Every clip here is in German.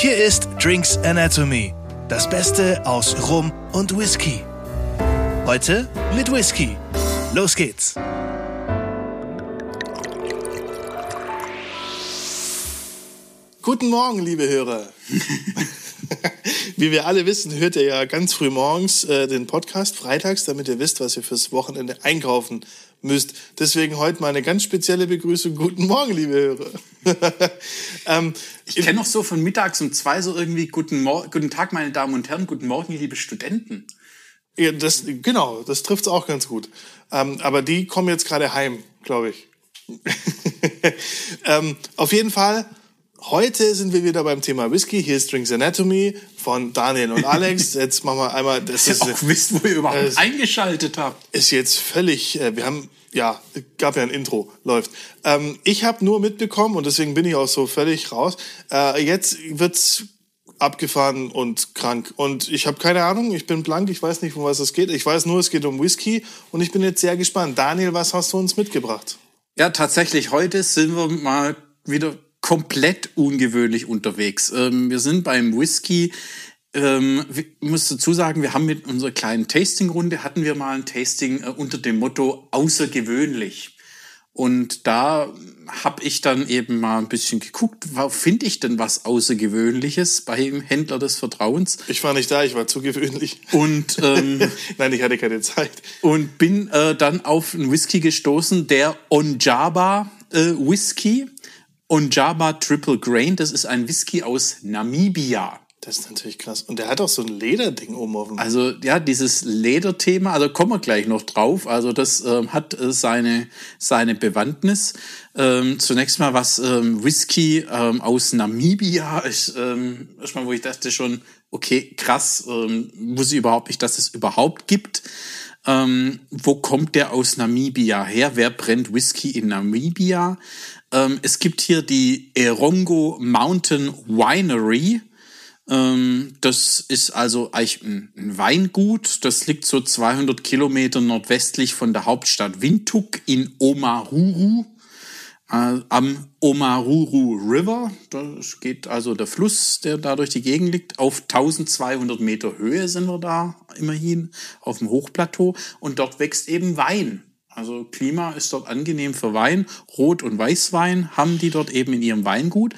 Hier ist Drinks Anatomy, das Beste aus Rum und Whisky. Heute mit Whisky. Los geht's. Guten Morgen, liebe Hörer. Wie wir alle wissen, hört ihr ja ganz früh morgens äh, den Podcast freitags, damit ihr wisst, was ihr fürs Wochenende einkaufen müsst. Deswegen heute mal eine ganz spezielle Begrüßung. Guten Morgen, liebe Hörer. ähm, ich kenne noch so von mittags um zwei so irgendwie Guten, Mor guten Tag, meine Damen und Herren, guten Morgen, liebe Studenten. Ja, das, genau, das trifft's auch ganz gut. Ähm, aber die kommen jetzt gerade heim, glaube ich. ähm, auf jeden Fall Heute sind wir wieder beim Thema Whisky. Hier ist Drinks Anatomy von Daniel und Alex. Jetzt machen wir einmal. Das ist, auch wisst, wo ihr überhaupt äh, eingeschaltet habt. Ist jetzt völlig. Äh, wir haben ja gab ja ein Intro läuft. Ähm, ich habe nur mitbekommen und deswegen bin ich auch so völlig raus. Äh, jetzt wird's abgefahren und krank und ich habe keine Ahnung. Ich bin blank. Ich weiß nicht, um was es geht. Ich weiß nur, es geht um Whisky und ich bin jetzt sehr gespannt. Daniel, was hast du uns mitgebracht? Ja, tatsächlich. Heute sind wir mal wieder komplett ungewöhnlich unterwegs. Ähm, wir sind beim Whisky. Ähm, ich muss dazu sagen, wir haben mit unserer kleinen Tasting-Runde hatten wir mal ein Tasting äh, unter dem Motto außergewöhnlich. Und da habe ich dann eben mal ein bisschen geguckt, finde ich denn was Außergewöhnliches beim Händler des Vertrauens? Ich war nicht da, ich war zu gewöhnlich. Und ähm, nein, ich hatte keine Zeit. Und bin äh, dann auf einen Whisky gestoßen, der Onjaba äh, Whisky. Und Java Triple Grain, das ist ein Whisky aus Namibia. Das ist natürlich krass. Und der hat auch so ein Lederding oben auf dem. Also ja, dieses Lederthema, also kommen wir gleich noch drauf. Also das ähm, hat äh, seine seine Bewandtnis. Ähm, zunächst mal was ähm, Whisky ähm, aus Namibia ist ähm, erstmal, wo ich dachte schon, okay, krass, ähm, wusste ich überhaupt nicht, dass es überhaupt gibt. Ähm, wo kommt der aus Namibia her? Wer brennt Whisky in Namibia? Ähm, es gibt hier die Erongo Mountain Winery. Ähm, das ist also eigentlich ein, ein, Weingut. Das liegt so 200 Kilometer nordwestlich von der Hauptstadt Windhoek in Omaruru. Äh, am Omaruru River, da geht also der Fluss, der da durch die Gegend liegt, auf 1200 Meter Höhe sind wir da immerhin auf dem Hochplateau und dort wächst eben Wein. Also Klima ist dort angenehm für Wein. Rot- und Weißwein haben die dort eben in ihrem Weingut.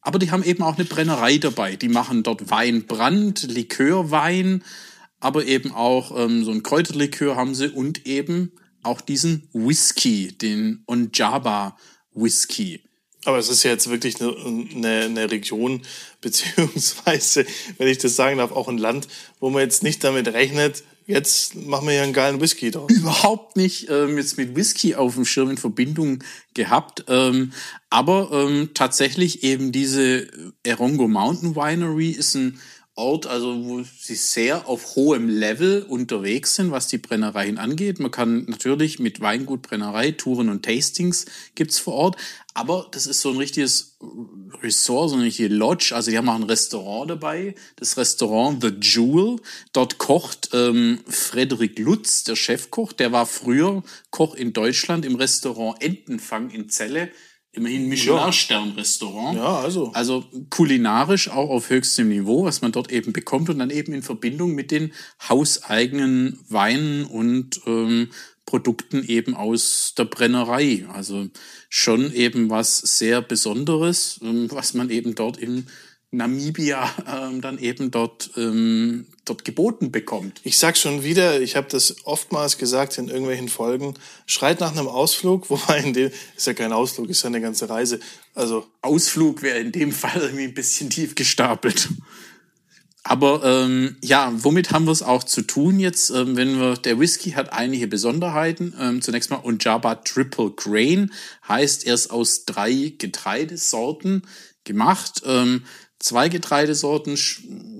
Aber die haben eben auch eine Brennerei dabei. Die machen dort Weinbrand, Likörwein, aber eben auch ähm, so ein Kräuterlikör haben sie und eben auch diesen Whisky, den Onjaba Whisky. Aber es ist ja jetzt wirklich eine, eine, eine Region, beziehungsweise, wenn ich das sagen darf, auch ein Land, wo man jetzt nicht damit rechnet, jetzt machen wir ja einen geilen Whisky draus. Überhaupt nicht ähm, jetzt mit Whisky auf dem Schirm in Verbindung gehabt. Ähm, aber ähm, tatsächlich eben diese Erongo Mountain Winery ist ein Ort, also wo sie sehr auf hohem Level unterwegs sind, was die Brennereien angeht. Man kann natürlich mit Weingut, Brennerei, Touren und Tastings gibt's vor Ort, aber das ist so ein richtiges Resort, so eine richtige Lodge. Also die haben auch ein Restaurant dabei, das Restaurant The Jewel. Dort kocht ähm, Frederik Lutz, der Chefkoch. Der war früher Koch in Deutschland im Restaurant Entenfang in Celle immerhin Michelin-Stern-Restaurant. Ja, also. Also kulinarisch auch auf höchstem Niveau, was man dort eben bekommt und dann eben in Verbindung mit den hauseigenen Weinen und ähm, Produkten eben aus der Brennerei. Also schon eben was sehr Besonderes, ähm, was man eben dort im Namibia ähm, dann eben dort, ähm, dort geboten bekommt. Ich sag schon wieder, ich habe das oftmals gesagt in irgendwelchen Folgen, schreit nach einem Ausflug, wobei in dem ist ja kein Ausflug, ist ja eine ganze Reise. Also Ausflug wäre in dem Fall irgendwie ein bisschen tief gestapelt. Aber ähm, ja, womit haben wir es auch zu tun jetzt? Ähm, wenn wir der Whisky hat einige Besonderheiten. Ähm, zunächst mal Unjaba Triple Grain heißt er ist aus drei Getreidesorten gemacht. Ähm, zwei Getreidesorten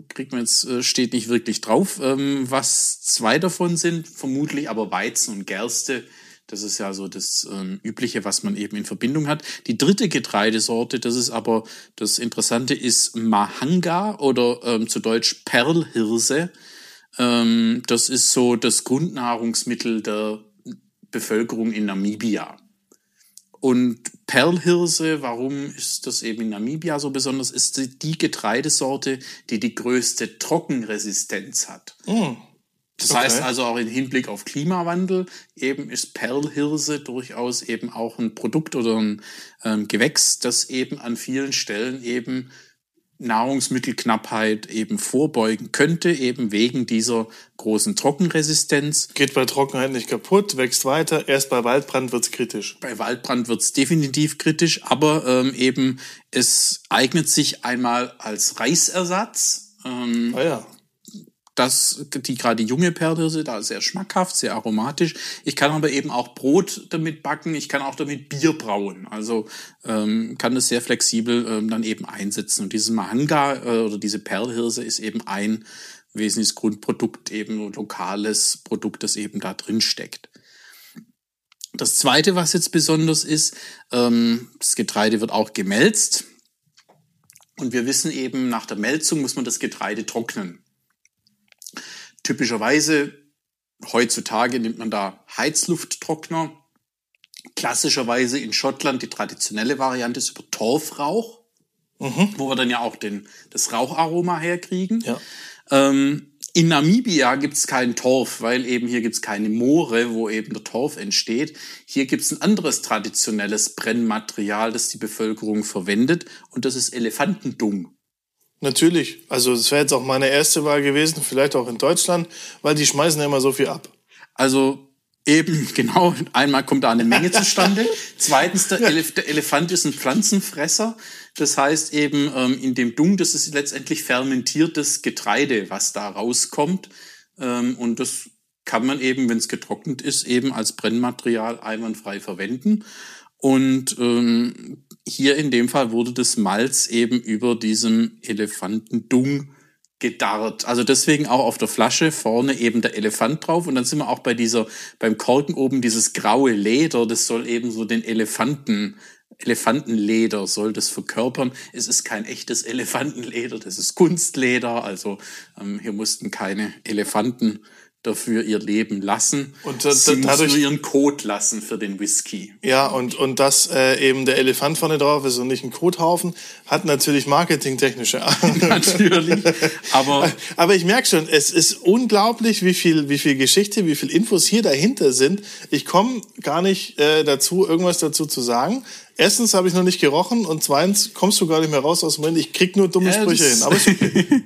kriegt man jetzt, äh, steht nicht wirklich drauf, ähm, was zwei davon sind, vermutlich aber Weizen und Gerste. Das ist ja so das ähm, Übliche, was man eben in Verbindung hat. Die dritte Getreidesorte, das ist aber das Interessante, ist Mahanga oder ähm, zu Deutsch Perlhirse. Ähm, das ist so das Grundnahrungsmittel der Bevölkerung in Namibia. Und Perlhirse, warum ist das eben in Namibia so besonders, ist die- Getreidesorte, die die größte Trockenresistenz hat. Das Okay. heißt also auch im Hinblick auf Klimawandel eben ist Perlhirse durchaus eben auch ein Produkt oder ein ähm, Gewächs, das eben an vielen Stellen eben Nahrungsmittelknappheit eben vorbeugen könnte, eben wegen dieser großen Trockenresistenz. Geht bei Trockenheit nicht kaputt, wächst weiter. Erst bei Waldbrand wird's kritisch. Bei Waldbrand wird es definitiv kritisch, aber ähm, eben es eignet sich einmal als Reisersatz. Ähm, Ah ja. Das, die gerade junge Perlhirse, da sehr schmackhaft, sehr aromatisch. Ich kann aber eben auch Brot damit backen, ich kann auch damit Bier brauen. Also ähm, kann das sehr flexibel ähm, dann eben einsetzen. Und dieses Mahanga äh, oder diese Perlhirse ist eben ein wesentliches Grundprodukt, eben lokales Produkt, das eben da drin steckt. Das zweite, was jetzt besonders ist, ähm, das Getreide wird auch gemälzt. Und wir wissen eben, nach der Melzung muss man das Getreide trocknen. Typischerweise heutzutage nimmt man da Heizlufttrockner. Klassischerweise in Schottland die traditionelle Variante ist über Torfrauch, wo wir dann ja auch den, das Raucharoma herkriegen. Ja. Ähm, in Namibia gibt's keinen Torf, weil eben hier gibt's keine Moore, wo eben der Torf entsteht. Hier gibt's ein anderes traditionelles Brennmaterial, das die Bevölkerung verwendet, und das ist Elefantendung. Natürlich. Also das wäre jetzt auch meine erste Wahl gewesen, vielleicht auch in Deutschland, weil die schmeißen ja immer so viel ab. Also eben, genau, einmal kommt da eine Menge zustande. Zweitens, der, Elef der Elefant ist ein Pflanzenfresser. Das heißt eben, ähm, in dem Dung, das ist letztendlich fermentiertes Getreide, was da rauskommt. Ähm, und das kann man eben, wenn es getrocknet ist, eben als Brennmaterial einwandfrei verwenden. Und ähm, hier in dem Fall wurde das Malz eben über diesem Elefantendung gedarrt. Also deswegen auch auf der Flasche vorne eben der Elefant drauf. Und dann sind wir auch bei dieser, beim Korken oben dieses graue Leder, das soll eben so den Elefanten, Elefantenleder soll das verkörpern. Es ist kein echtes Elefantenleder, das ist Kunstleder. Also ähm, hier mussten keine Elefanten dafür ihr Leben lassen. Und da- Sie da- dadurch- mussten nur ihren Code lassen für den Whisky. Ja, und, und dass äh, eben der Elefant vorne drauf ist und nicht ein Kothaufen, hat natürlich marketingtechnische Natürlich. Aber Aber ich merke schon, es ist unglaublich, wie viel, wie viel Geschichte, wie viel Infos hier dahinter sind. Ich komme gar nicht äh, dazu, irgendwas dazu zu sagen. Erstens habe ich noch nicht gerochen und zweitens kommst du gar nicht mehr raus aus dem Moment. Ich krieg nur dumme Ja, Sprüche hin. Aber ist okay.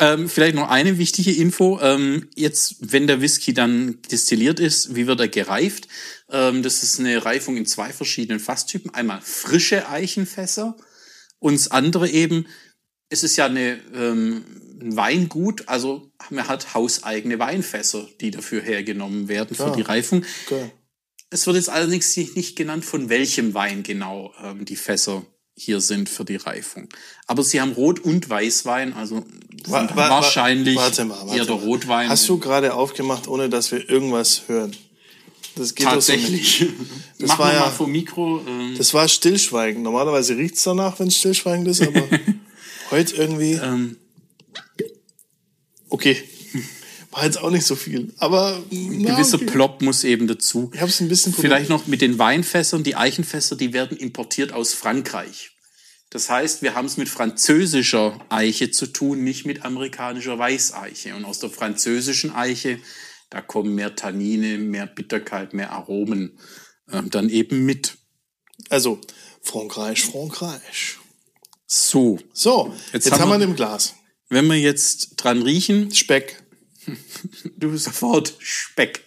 Ähm, vielleicht noch eine wichtige Info. Ähm, jetzt, wenn der Whisky dann destilliert ist, wie wird er gereift? Ähm, das ist eine Reifung in zwei verschiedenen Fasstypen. Einmal frische Eichenfässer und das andere eben, es ist ja eine, ähm, ein Weingut, also man hat hauseigene Weinfässer, die dafür hergenommen werden für Klar. die Reifung. Okay. Es wird jetzt allerdings nicht nicht genannt, von welchem Wein genau ähm, die Fässer hier sind für die Reifung. Aber sie haben Rot- und Weißwein, also Wa- wa- wa- wahrscheinlich warte mal, warte eher der. Rotwein. Hast du gerade aufgemacht, ohne dass wir irgendwas hören? Das geht doch so tatsächlich? Das war ja- mal vom Mikro. Ähm, Das war Stillschweigen. Normalerweise riecht's danach, wenn es stillschweigend ist, aber heute irgendwie. ähm, Okay. War jetzt auch nicht so viel. Aber na, gewisser okay. Plop muss eben dazu. Ich habe es ein bisschen Vielleicht noch mit den Weinfässern. Die Eichenfässer, die werden importiert aus Frankreich. Das heißt, wir haben es mit französischer Eiche zu tun, nicht mit amerikanischer Weißeiche. Und aus der französischen Eiche, da kommen mehr Tannine, mehr Bitterkeit, mehr Aromen ähm, dann eben mit. Also, Frankreich, Frankreich. So, So, jetzt, Jetzt haben, wir wir- den Glas. wenn wir jetzt dran riechen, Speck. Du sofort Speck.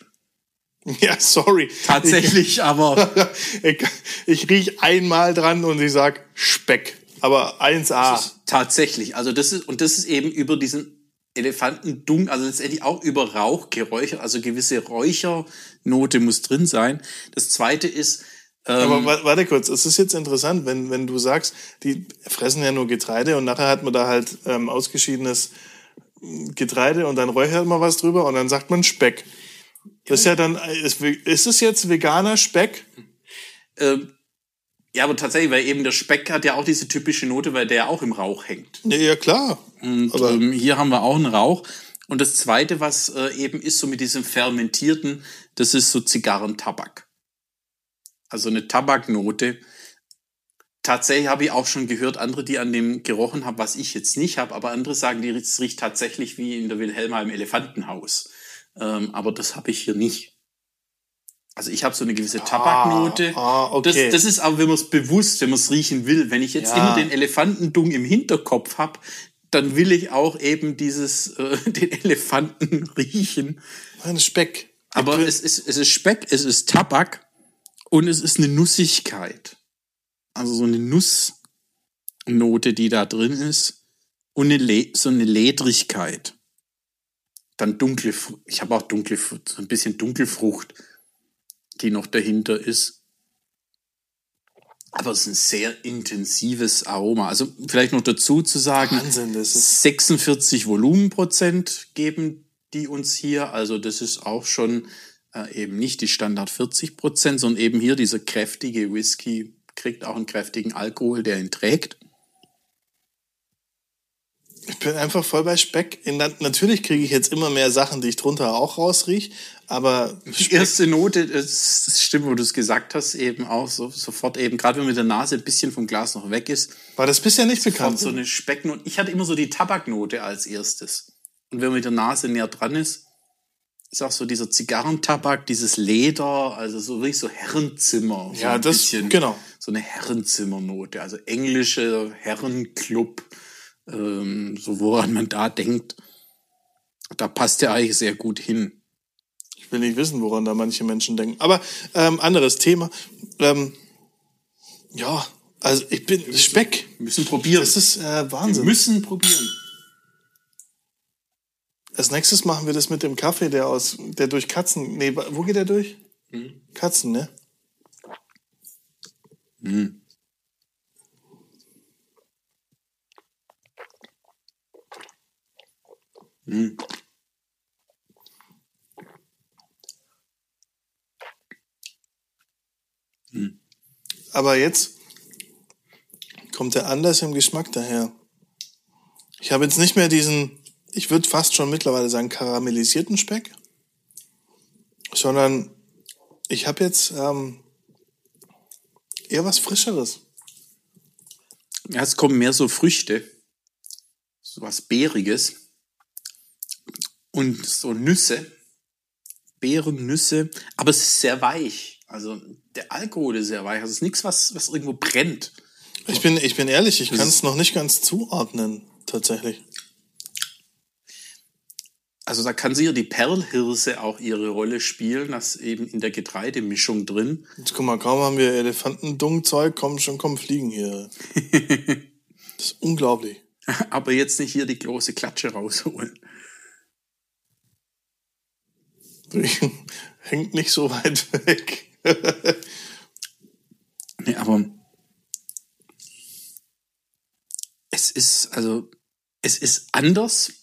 Ja, sorry. Tatsächlich, aber Ich, ich riech einmal dran und ich sag Speck. Aber 1A. Tatsächlich. Also das ist, und das ist eben über diesen Elefantendung, also letztendlich auch über Rauch geräuchert, also gewisse Räuchernote muss drin sein. Das zweite ist, ähm, Aber wa- warte kurz, es ist jetzt interessant, wenn, wenn du sagst, die fressen ja nur Getreide und nachher hat man da halt ähm, ausgeschiedenes Getreide und dann räuchert man was drüber und dann sagt man Speck. Das ist ja dann, ist, ist es jetzt veganer Speck? ähm, ja, aber tatsächlich, weil eben der Speck hat ja auch diese typische Note, weil der ja auch im Rauch hängt. Ja, ja klar. Und Aber- ähm, hier haben wir auch einen Rauch. Und das zweite, was äh, eben ist, so mit diesem Fermentierten, das ist so Zigarrentabak. Also eine Tabaknote. Tatsächlich habe ich auch schon gehört, andere, die an dem gerochen haben, was ich jetzt nicht habe, aber andere sagen, die es riecht tatsächlich wie in der Wilhelma im Elefantenhaus. Ähm, aber das habe ich hier nicht. Also ich habe so eine gewisse Tabaknote. ah, okay. das, das ist aber, wenn man es bewusst, wenn man es riechen will. Wenn ich jetzt Ja. immer den Elefantendung im Hinterkopf habe, dann will ich auch eben dieses äh, den Elefanten riechen. Ein Speck. Aber es ist, es ist Speck, es ist Tabak und es ist eine Nussigkeit. Also so eine Nussnote, die da drin ist. Und eine so eine Ledrigkeit. Dann dunkle, ich habe auch dunkle, so ein bisschen Dunkelfrucht, die noch dahinter ist. Aber es ist ein sehr intensives Aroma. Also vielleicht noch dazu zu sagen, Wahnsinn, das ist. 46 Volumenprozent geben die uns hier. Also das ist auch schon äh, eben nicht die Standard 40 Prozent, sondern eben hier dieser kräftige Whisky kriegt auch einen kräftigen Alkohol, der ihn trägt. Ich bin einfach voll bei Speck. Natürlich kriege ich jetzt immer mehr Sachen, die ich drunter auch rausriech, aber Die erste Note, das, das stimmt, wo du es gesagt hast, eben auch so, sofort eben, gerade wenn mit der Nase ein bisschen vom Glas noch weg ist, war das bisher nicht bekannt. so eine Specknote. Ich hatte immer so die Tabaknote als erstes. Und wenn man mit der Nase näher dran ist, ist auch so dieser Zigarrentabak, dieses Leder, also so wirklich so Herrenzimmer. So Ja, ein das- genau. So eine Herrenzimmernote, also englische Herrenclub, ähm, so woran man da denkt. Da passt der eigentlich sehr gut hin. Ich will nicht wissen, woran da manche Menschen denken. Aber ähm, anderes Thema. Ähm, ja, also ich bin Speck. Wir müssen probieren. Das ist äh, Wir Wahnsinn. müssen probieren. Als nächstes machen wir das mit dem Kaffee, der aus, der durch Katzen. Nee, wo geht der durch? Katzen, ne? Aber jetzt kommt er anders im Geschmack daher. Ich habe jetzt nicht mehr diesen, ich würde fast schon mittlerweile sagen, karamellisierten Speck, sondern ich habe jetzt ähm, eher was Frischeres. Ja, es kommen mehr so Früchte, so was Beeriges und so Nüsse, Beeren, Nüsse, aber es ist sehr weich. Also der Alkohol ist sehr weich. Also es ist nichts, was, was irgendwo brennt. Ich bin, ich bin ehrlich, ich kann es noch nicht ganz zuordnen, tatsächlich. Also da kann sicher die Perlhirse auch ihre Rolle spielen, das eben in der Getreidemischung drin. Jetzt guck mal, kaum haben wir Elefantendungzeug, kommen schon kommen Fliegen hier. Das ist unglaublich. Aber jetzt nicht hier die große Klatsche rausholen. Hängt nicht so weit weg. Nee, aber es ist, also, es ist anders.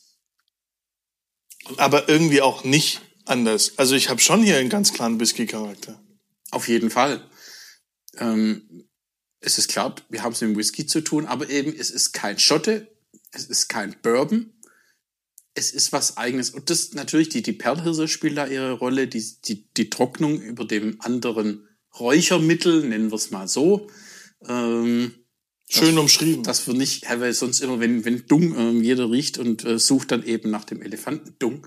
Aber irgendwie auch nicht anders. Also ich habe schon hier einen ganz klaren Whisky-Charakter. Auf jeden Fall. Ähm, es ist klar, wir haben es mit dem Whisky zu tun, aber eben, es ist kein Schotte, es ist kein Bourbon, es ist was eigenes. Und das natürlich, die, die Perlhirse spielt da ihre Rolle, die, die, die Trocknung über dem anderen Räuchermittel, nennen wir es mal so. Ähm, Schön umschrieben. dass wir nicht, weil sonst immer, wenn, wenn Dung ähm, jeder riecht und äh, sucht dann eben nach dem Elefantendung.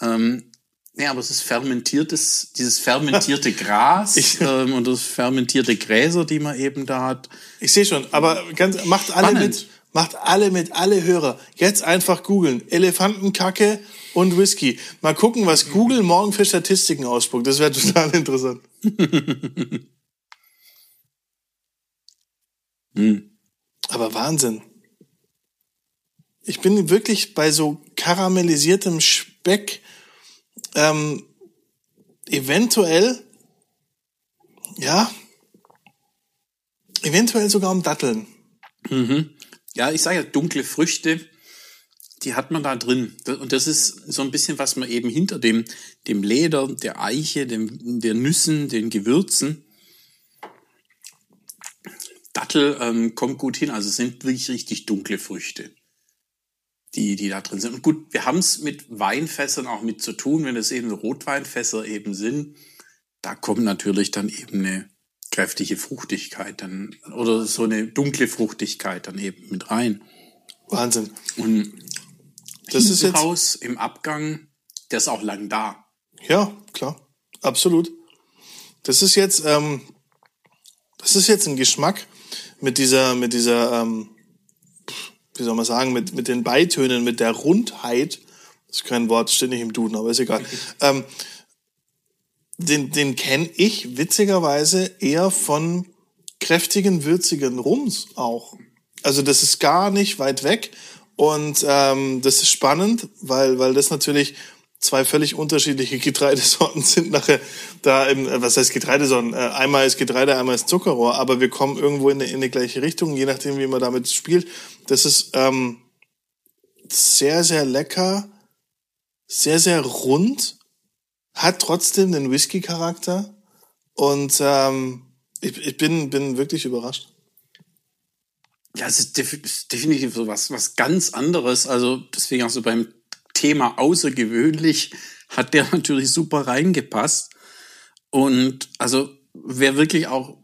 Ähm, nee, aber es ist fermentiertes, dieses fermentierte Gras Ich- ähm, und das fermentierte Gräser, die man eben da hat. Ich sehe schon, aber ganz, macht alle Spannend. mit, macht alle mit, alle Hörer. Jetzt einfach googeln. Elefantenkacke und Whisky. Mal gucken, was Google morgen für Statistiken ausspuckt. Das wäre total interessant. Aber Wahnsinn. Ich bin wirklich bei so karamellisiertem Speck ähm, eventuell, ja, eventuell sogar um Datteln. Ja, ich sage ja, dunkle Früchte, die hat man da drin. Und das ist so ein bisschen, was man eben hinter dem, dem Leder, der Eiche, dem, der Nüssen, den Gewürzen, Dattel ähm, kommt gut hin. Also es sind wirklich richtig dunkle Früchte, die, die da drin sind. Und gut, wir haben es mit Weinfässern auch mit zu tun, wenn es eben Rotweinfässer eben sind. Da kommt natürlich dann eben eine kräftige Fruchtigkeit dann oder so eine dunkle Fruchtigkeit dann eben mit rein. Wahnsinn. Und Das ist jetzt- raus im Abgang, der ist auch lang da. Ja, klar. Absolut. Das ist jetzt, ähm, das ist jetzt ein Geschmack mit dieser, mit dieser, ähm, wie soll man sagen, mit, mit den Beitönen, mit der Rundheit. Das ist kein Wort, steht nicht im Duden, aber ist egal. ähm, den, den kenne ich witzigerweise eher von kräftigen, würzigen Rums auch. Also das ist gar nicht weit weg und ähm, das ist spannend, weil, weil das natürlich zwei völlig unterschiedliche Getreidesorten sind nachher da im, äh, was heißt Getreidesorten? Äh, einmal ist Getreide, einmal ist Zuckerrohr, aber wir kommen irgendwo in, eine- in die gleiche Richtung, je nachdem, wie man damit spielt. Das ist ähm, sehr, sehr lecker, sehr, sehr rund, hat trotzdem den Whisky-Charakter und ähm, ich, ich bin, bin wirklich überrascht. Ja, es ist definitiv so was, was ganz anderes. Also deswegen auch so beim Thema außergewöhnlich hat der natürlich super reingepasst. Und also wer wirklich auch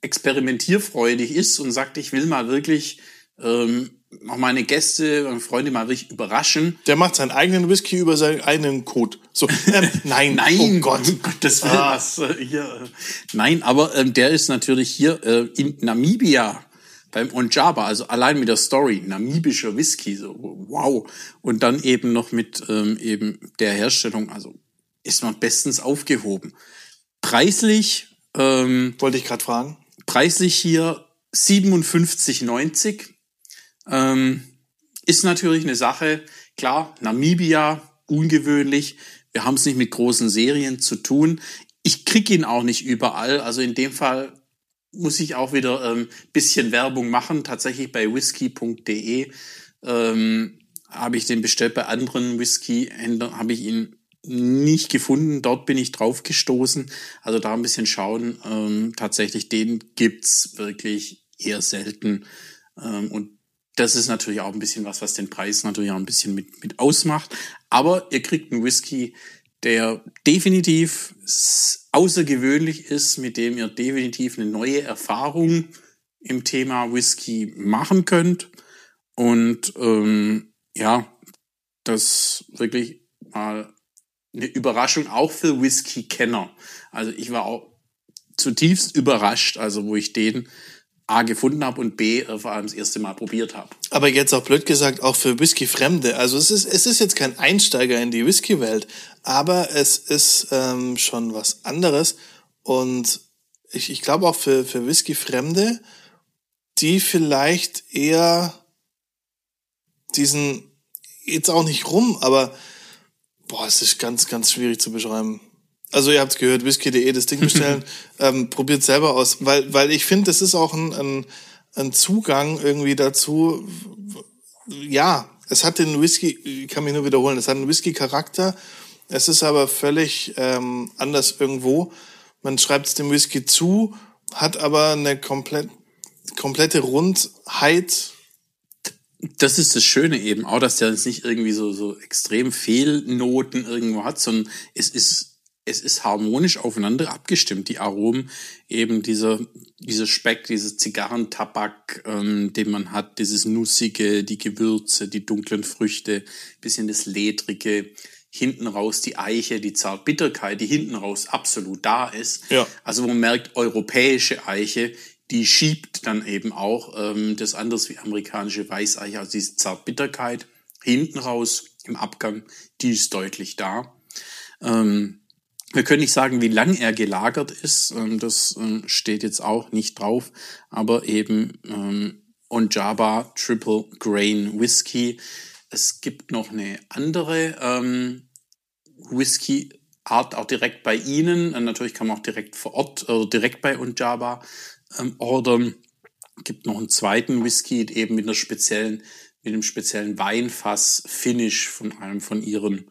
experimentierfreudig ist und sagt, ich will mal wirklich ähm, auch meine Gäste, meine Freunde mal wirklich überraschen. Der macht seinen eigenen Whisky über seinen eigenen Code. So, ähm, nein, Nein, oh Gott. Gottes Willen, was, äh, hier, äh, Nein, aber ähm, der ist natürlich hier äh, in Namibia beim Onjaba, also allein mit der Story, namibischer Whisky, so wow. Und dann eben noch mit ähm, eben der Herstellung, also ist man bestens aufgehoben. Preislich, ähm, Wollte ich gerade fragen. preislich hier 57,90. Ähm, ist natürlich eine Sache, klar, Namibia, ungewöhnlich. Wir haben es nicht mit großen Serien zu tun. Ich krieg ihn auch nicht überall. Also in dem Fall muss ich auch wieder ein ähm, bisschen Werbung machen. Tatsächlich bei whisky.de ähm, habe ich den bestellt. Bei anderen Whisky-Händlern habe ich ihn nicht gefunden. Dort bin ich drauf gestoßen. Also da ein bisschen schauen. Ähm, tatsächlich, den gibt's wirklich eher selten. Ähm, und das ist natürlich auch ein bisschen was, was den Preis natürlich auch ein bisschen mit, mit ausmacht. Aber ihr kriegt einen Whisky, der definitiv außergewöhnlich ist, mit dem ihr definitiv eine neue Erfahrung im Thema Whisky machen könnt. Und ähm, ja, das wirklich mal eine Überraschung auch für Whisky-Kenner. Also ich war auch zutiefst überrascht, also wo ich den A gefunden habe und B äh, vor allem das erste Mal probiert habe. Aber jetzt auch blöd gesagt, auch für Whisky-Fremde. Also es ist, es ist jetzt kein Einsteiger in die Whisky-Welt, aber es ist ähm, schon was anderes. Und ich, ich glaube auch für, für Whisky-Fremde, die vielleicht eher diesen, jetzt auch nicht rum, aber boah, es ist ganz, ganz schwierig zu beschreiben. Also ihr habt gehört, whisky.de das Ding bestellen, ähm, probiert selber aus, weil, weil ich finde, das ist auch ein, ein, ein Zugang irgendwie dazu. Ja, es hat den Whisky, ich kann mich nur wiederholen, es hat einen Whisky-Charakter, es ist aber völlig ähm, anders irgendwo. Man schreibt es dem Whisky zu, hat aber eine komplett, komplette Rundheit. Das ist das Schöne eben auch, dass der jetzt nicht irgendwie so, so extrem Fehlnoten irgendwo hat, sondern es ist, es ist harmonisch aufeinander abgestimmt. Die Aromen, eben dieser, dieser Speck, dieses Zigarrentabak, ähm, den man hat, dieses Nussige, die Gewürze, die dunklen Früchte, bisschen das Ledrige, hinten raus die Eiche, die Zartbitterkeit, die hinten raus absolut da ist. Ja. Also man merkt, europäische Eiche, die schiebt dann eben auch ähm, das anders wie amerikanische Weißeiche, also diese Zartbitterkeit hinten raus im Abgang, die ist deutlich da. Ähm, wir können nicht sagen, wie lang er gelagert ist, ähm, das ähm, steht jetzt auch nicht drauf, aber eben ähm, Onjaba Triple Grain Whisky. Es gibt noch eine andere ähm, Whisky-Art auch direkt bei Ihnen. Und natürlich kann man auch direkt vor Ort oder direkt bei Onjaba ähm, ordern. Gibt noch einen zweiten Whisky, eben mit einer speziellen, mit einem speziellen Weinfass-Finish von einem von ihren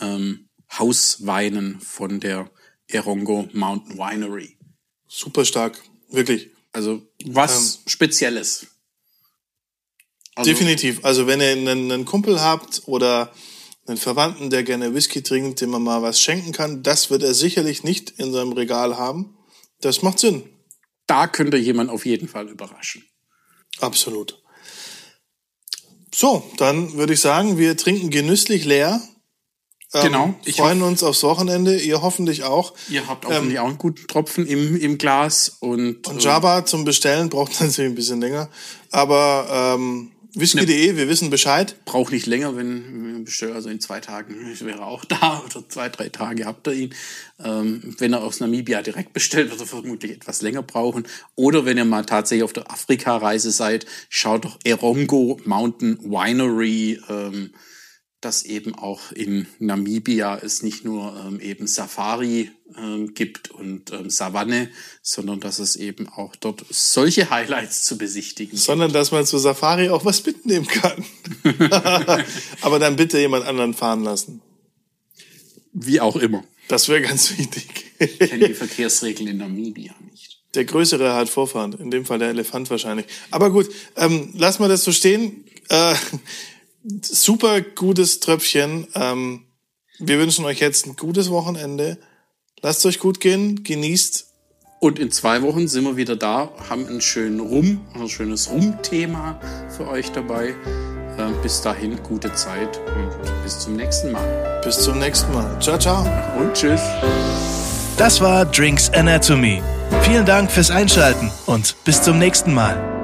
ähm, Hausweinen von der Erongo Mountain Winery. Super stark, wirklich. Also was Spezielles. Also, Definitiv. Also wenn ihr einen, einen Kumpel habt oder einen Verwandten, der gerne Whisky trinkt, dem man mal was schenken kann, das wird er sicherlich nicht in seinem Regal haben. Das macht Sinn. da könnte jemand auf jeden Fall überraschen. Absolut. So, dann würde ich sagen, wir trinken genüsslich leer. Ähm, Genau. Ich freuen uns aufs Wochenende. Ihr hoffentlich auch. Ihr habt hoffentlich auch einen guten Tropfen im, im Glas und, Und Java zum Bestellen braucht natürlich ein bisschen länger. Aber ähm, whisky.de, wir wissen Bescheid. braucht nicht länger, wenn wenn bestellt, also in zwei Tagen ich wäre auch da oder zwei, drei Tage habt ihr ihn. Ähm, wenn er aus Namibia direkt bestellt, wird er vermutlich etwas länger brauchen. Oder wenn ihr mal tatsächlich auf der Afrika-Reise seid, schaut doch Erongo Mountain Winery, ähm, das eben auch in Namibia es nicht nur ähm, eben Safari ähm, gibt und ähm, Savanne, sondern dass es eben auch dort solche Highlights zu besichtigen gibt. Sondern, dass man zu Safari auch was mitnehmen kann. Aber dann bitte jemand anderen fahren lassen. Wie auch immer. Das wäre ganz wichtig. Ich kenne die Verkehrsregeln in Namibia nicht. Der Größere hat Vorfahren, in dem Fall der Elefant wahrscheinlich. Aber gut, ähm, lass mal das so stehen. Äh, super gutes Tröpfchen. Ähm, wir wünschen euch jetzt ein gutes Wochenende. Lasst euch gut gehen, genießt. Und in zwei Wochen sind wir wieder da, haben einen schönen Rum, ein schönes Rum-Thema für euch dabei. Äh, bis dahin gute Zeit und bis zum nächsten Mal. Bis zum nächsten Mal. Ciao, ciao. Und tschüss. Das war Drinks Anatomy. Vielen Dank fürs Einschalten und bis zum nächsten Mal.